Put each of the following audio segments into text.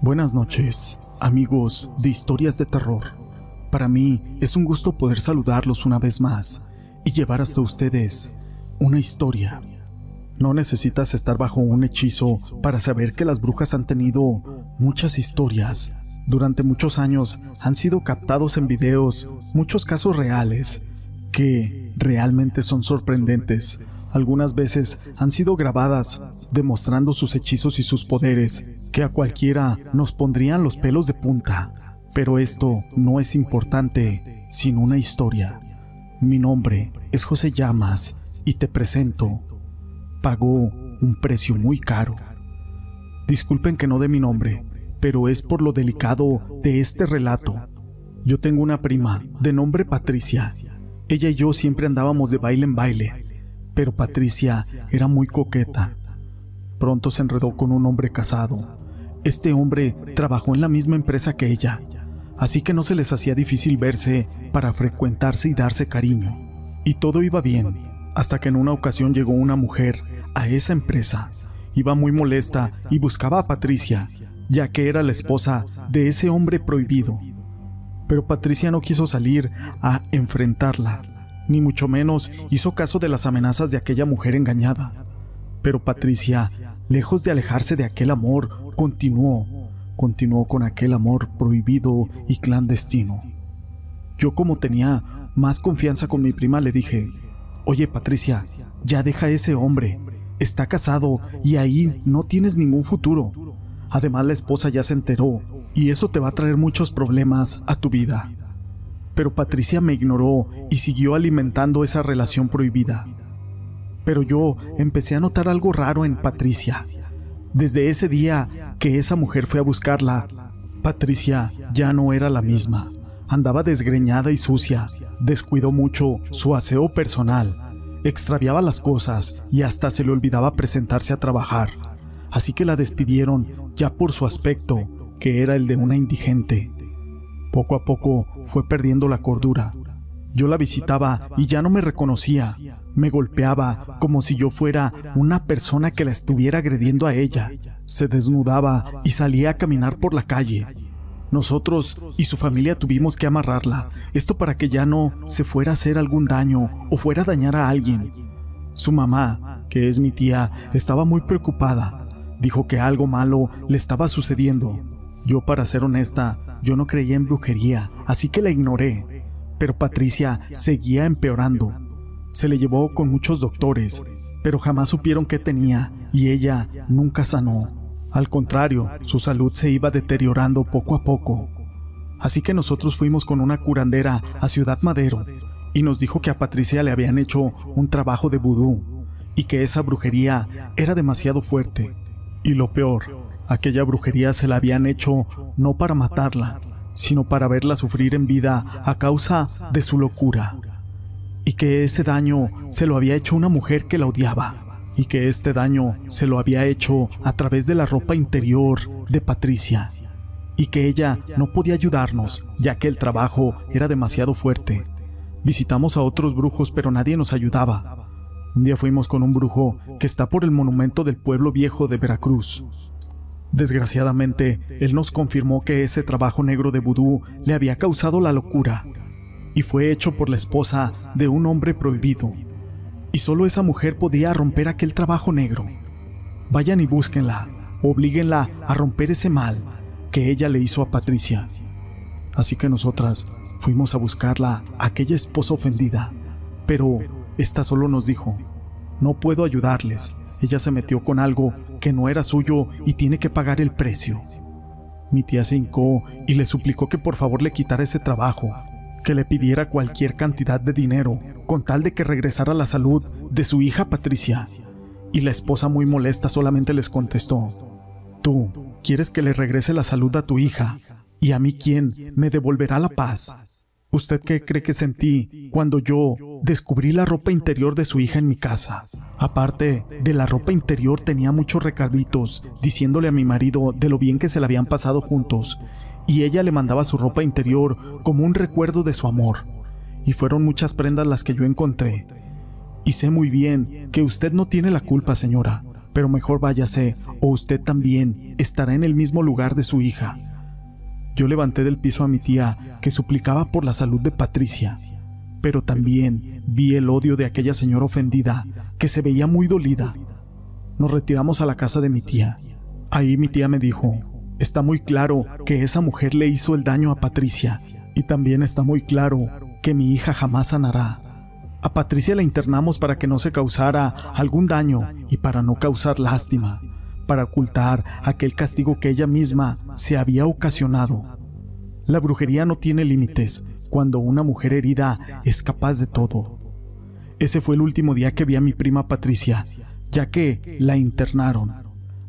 Buenas noches, amigos de historias de terror. Para mí es un gusto poder saludarlos una vez más y llevar hasta ustedes una historia. No necesitas estar bajo un hechizo para saber que las brujas han tenido muchas historias. Durante muchos años han sido captados en videos muchos casos reales que realmente son sorprendentes. Algunas veces han sido grabadas demostrando sus hechizos y sus poderes que a cualquiera nos pondrían los pelos de punta. Pero esto no es importante sin una historia. Mi nombre es José Llamas y te presento. Pagó un precio muy caro. Disculpen que no dé mi nombre, pero es por lo delicado de este relato. Yo tengo una prima de nombre Patricia. Ella y yo siempre andábamos de baile en baile, pero Patricia era muy coqueta. Pronto se enredó con un hombre casado. Este hombre trabajó en la misma empresa que ella, así que no se les hacía difícil verse para frecuentarse y darse cariño. Y todo iba bien, hasta que en una ocasión llegó una mujer a esa empresa. Iba muy molesta y buscaba a Patricia, ya que era la esposa de ese hombre prohibido. Pero Patricia no quiso salir a enfrentarla, ni mucho menos hizo caso de las amenazas de aquella mujer engañada. Pero Patricia, lejos de alejarse de aquel amor, continuó, continuó con aquel amor prohibido y clandestino. Yo como tenía más confianza con mi prima le dije, Oye Patricia, ya deja a ese hombre. Está casado y ahí no tienes ningún futuro. Además la esposa ya se enteró y eso te va a traer muchos problemas a tu vida. Pero Patricia me ignoró y siguió alimentando esa relación prohibida. Pero yo empecé a notar algo raro en Patricia. Desde ese día que esa mujer fue a buscarla, Patricia ya no era la misma. Andaba desgreñada y sucia, descuidó mucho su aseo personal, extraviaba las cosas y hasta se le olvidaba presentarse a trabajar. Así que la despidieron ya por su aspecto, que era el de una indigente. Poco a poco fue perdiendo la cordura. Yo la visitaba y ya no me reconocía. Me golpeaba como si yo fuera una persona que la estuviera agrediendo a ella. Se desnudaba y salía a caminar por la calle. Nosotros y su familia tuvimos que amarrarla, esto para que ya no se fuera a hacer algún daño o fuera a dañar a alguien. Su mamá, que es mi tía, estaba muy preocupada. Dijo que algo malo le estaba sucediendo. Yo, para ser honesta, yo no creía en brujería, así que la ignoré. Pero Patricia seguía empeorando. Se le llevó con muchos doctores, pero jamás supieron qué tenía y ella nunca sanó. Al contrario, su salud se iba deteriorando poco a poco. Así que nosotros fuimos con una curandera a Ciudad Madero y nos dijo que a Patricia le habían hecho un trabajo de vudú y que esa brujería era demasiado fuerte. Y lo peor, aquella brujería se la habían hecho no para matarla, sino para verla sufrir en vida a causa de su locura. Y que ese daño se lo había hecho una mujer que la odiaba y que este daño se lo había hecho a través de la ropa interior de Patricia, y que ella no podía ayudarnos ya que el trabajo era demasiado fuerte. Visitamos a otros brujos pero nadie nos ayudaba. Un día fuimos con un brujo que está por el monumento del pueblo viejo de Veracruz. Desgraciadamente, él nos confirmó que ese trabajo negro de vudú le había causado la locura y fue hecho por la esposa de un hombre prohibido y solo esa mujer podía romper aquel trabajo negro. Vayan y búsquenla, oblíguenla a romper ese mal que ella le hizo a Patricia. Así que nosotras fuimos a buscarla, aquella esposa ofendida, pero esta solo nos dijo, no puedo ayudarles, ella se metió con algo que no era suyo y tiene que pagar el precio. Mi tía se hincó y le suplicó que por favor le quitara ese trabajo, que le pidiera cualquier cantidad de dinero con tal de que regresara la salud de su hija Patricia. Y la esposa muy molesta solamente les contestó, Tú quieres que le regrese la salud a tu hija, y a mí quién me devolverá la paz. ¿Usted qué cree que sentí cuando yo descubrí la ropa interior de su hija en mi casa? Aparte de la ropa interior tenía muchos recarditos diciéndole a mi marido de lo bien que se la habían pasado juntos y ella le mandaba su ropa interior como un recuerdo de su amor. Y fueron muchas prendas las que yo encontré. Y sé muy bien que usted no tiene la culpa, señora, pero mejor váyase o usted también estará en el mismo lugar de su hija. Yo levanté del piso a mi tía, que suplicaba por la salud de Patricia, pero también vi el odio de aquella señora ofendida, que se veía muy dolida. Nos retiramos a la casa de mi tía. Ahí mi tía me dijo, está muy claro que esa mujer le hizo el daño a Patricia, y también está muy claro que mi hija jamás sanará. A Patricia la internamos para que no se causara algún daño y para no causar lástima, para ocultar aquel castigo que ella misma se había ocasionado. La brujería no tiene límites cuando una mujer herida es capaz de todo. Ese fue el último día que vi a mi prima Patricia, ya que la internaron.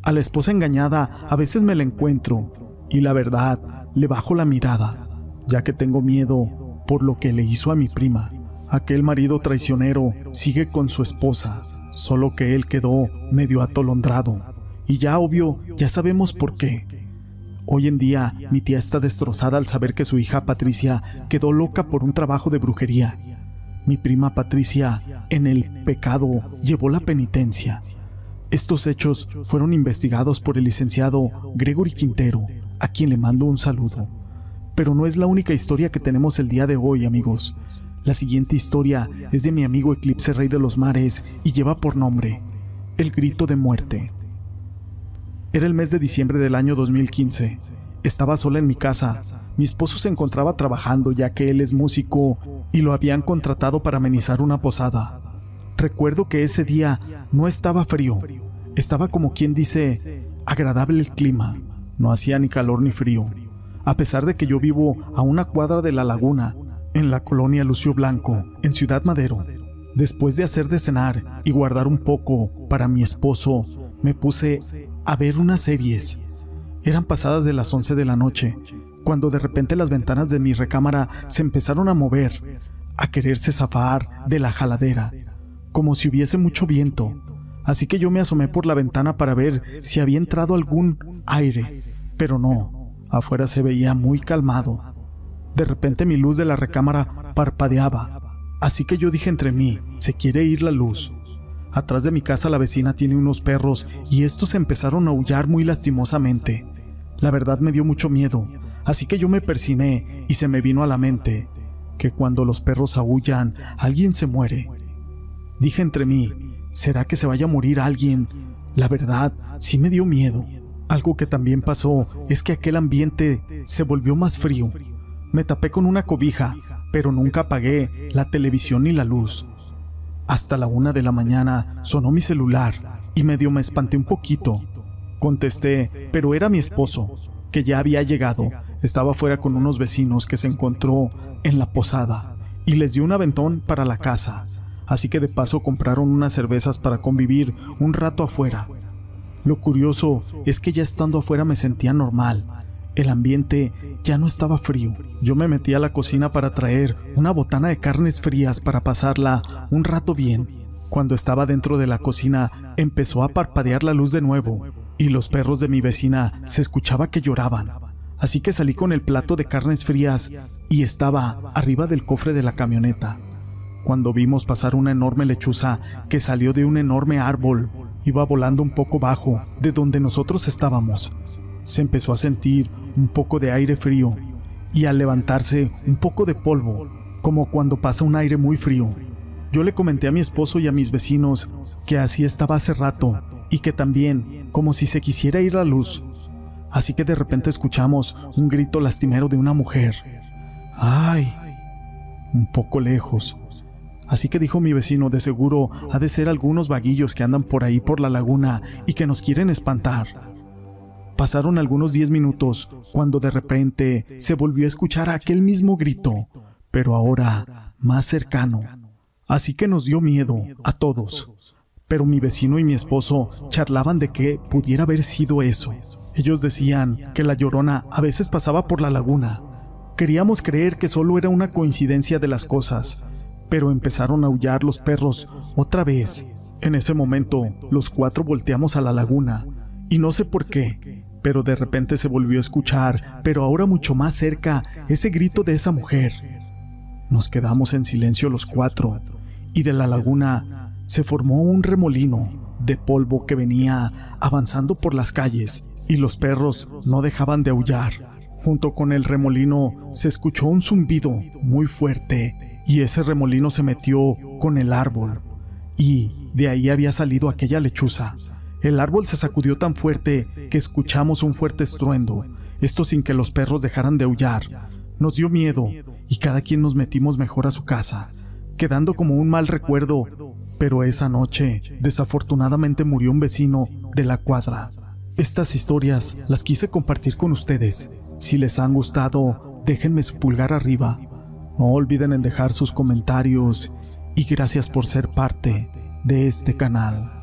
A la esposa engañada a veces me la encuentro y la verdad le bajo la mirada, ya que tengo miedo por lo que le hizo a mi prima. Aquel marido traicionero sigue con su esposa, solo que él quedó medio atolondrado. Y ya obvio, ya sabemos por qué. Hoy en día mi tía está destrozada al saber que su hija Patricia quedó loca por un trabajo de brujería. Mi prima Patricia, en el pecado, llevó la penitencia. Estos hechos fueron investigados por el licenciado Gregory Quintero, a quien le mando un saludo. Pero no es la única historia que tenemos el día de hoy, amigos. La siguiente historia es de mi amigo Eclipse Rey de los Mares y lleva por nombre El Grito de Muerte. Era el mes de diciembre del año 2015. Estaba sola en mi casa. Mi esposo se encontraba trabajando ya que él es músico y lo habían contratado para amenizar una posada. Recuerdo que ese día no estaba frío. Estaba como quien dice agradable el clima. No hacía ni calor ni frío. A pesar de que yo vivo a una cuadra de la laguna en la colonia Lucio Blanco, en Ciudad Madero. Después de hacer de cenar y guardar un poco para mi esposo, me puse a ver unas series. Eran pasadas de las 11 de la noche, cuando de repente las ventanas de mi recámara se empezaron a mover, a quererse zafar de la jaladera, como si hubiese mucho viento. Así que yo me asomé por la ventana para ver si había entrado algún aire, pero no, afuera se veía muy calmado. De repente mi luz de la recámara parpadeaba, así que yo dije entre mí, se quiere ir la luz. Atrás de mi casa la vecina tiene unos perros y estos empezaron a aullar muy lastimosamente. La verdad me dio mucho miedo, así que yo me persiné y se me vino a la mente que cuando los perros aullan, alguien se muere. Dije entre mí, ¿será que se vaya a morir alguien? La verdad, sí me dio miedo. Algo que también pasó es que aquel ambiente se volvió más frío me tapé con una cobija, pero nunca apagué la televisión ni la luz. Hasta la una de la mañana sonó mi celular y medio me espanté un poquito. Contesté, pero era mi esposo, que ya había llegado. Estaba fuera con unos vecinos que se encontró en la posada y les dio un aventón para la casa. Así que de paso compraron unas cervezas para convivir un rato afuera. Lo curioso es que ya estando afuera me sentía normal el ambiente ya no estaba frío. Yo me metí a la cocina para traer una botana de carnes frías para pasarla un rato bien. Cuando estaba dentro de la cocina empezó a parpadear la luz de nuevo y los perros de mi vecina se escuchaba que lloraban. Así que salí con el plato de carnes frías y estaba arriba del cofre de la camioneta. Cuando vimos pasar una enorme lechuza que salió de un enorme árbol, iba volando un poco bajo de donde nosotros estábamos se empezó a sentir un poco de aire frío y al levantarse un poco de polvo, como cuando pasa un aire muy frío. Yo le comenté a mi esposo y a mis vecinos que así estaba hace rato y que también como si se quisiera ir la luz. Así que de repente escuchamos un grito lastimero de una mujer. ¡Ay! Un poco lejos. Así que dijo mi vecino, de seguro ha de ser algunos vaguillos que andan por ahí por la laguna y que nos quieren espantar. Pasaron algunos diez minutos cuando de repente se volvió a escuchar aquel mismo grito, pero ahora más cercano. Así que nos dio miedo a todos. Pero mi vecino y mi esposo charlaban de que pudiera haber sido eso. Ellos decían que la llorona a veces pasaba por la laguna. Queríamos creer que solo era una coincidencia de las cosas, pero empezaron a aullar los perros otra vez. En ese momento, los cuatro volteamos a la laguna, y no sé por qué, pero de repente se volvió a escuchar, pero ahora mucho más cerca, ese grito de esa mujer. Nos quedamos en silencio los cuatro, y de la laguna se formó un remolino. de polvo que venía avanzando por las calles y los perros no dejaban de aullar. Junto con el remolino se escuchó un zumbido muy fuerte y ese remolino se metió con el árbol y de ahí había salido aquella lechuza. El árbol se sacudió tan fuerte que escuchamos un fuerte estruendo, esto sin que los perros dejaran de aullar. Nos dio miedo y cada quien nos metimos mejor a su casa, quedando como un mal recuerdo, pero esa noche desafortunadamente murió un vecino de la cuadra. Estas historias las quise compartir con ustedes. Si les han gustado, déjenme su pulgar arriba. No olviden en dejar sus comentarios y gracias por ser parte de este canal.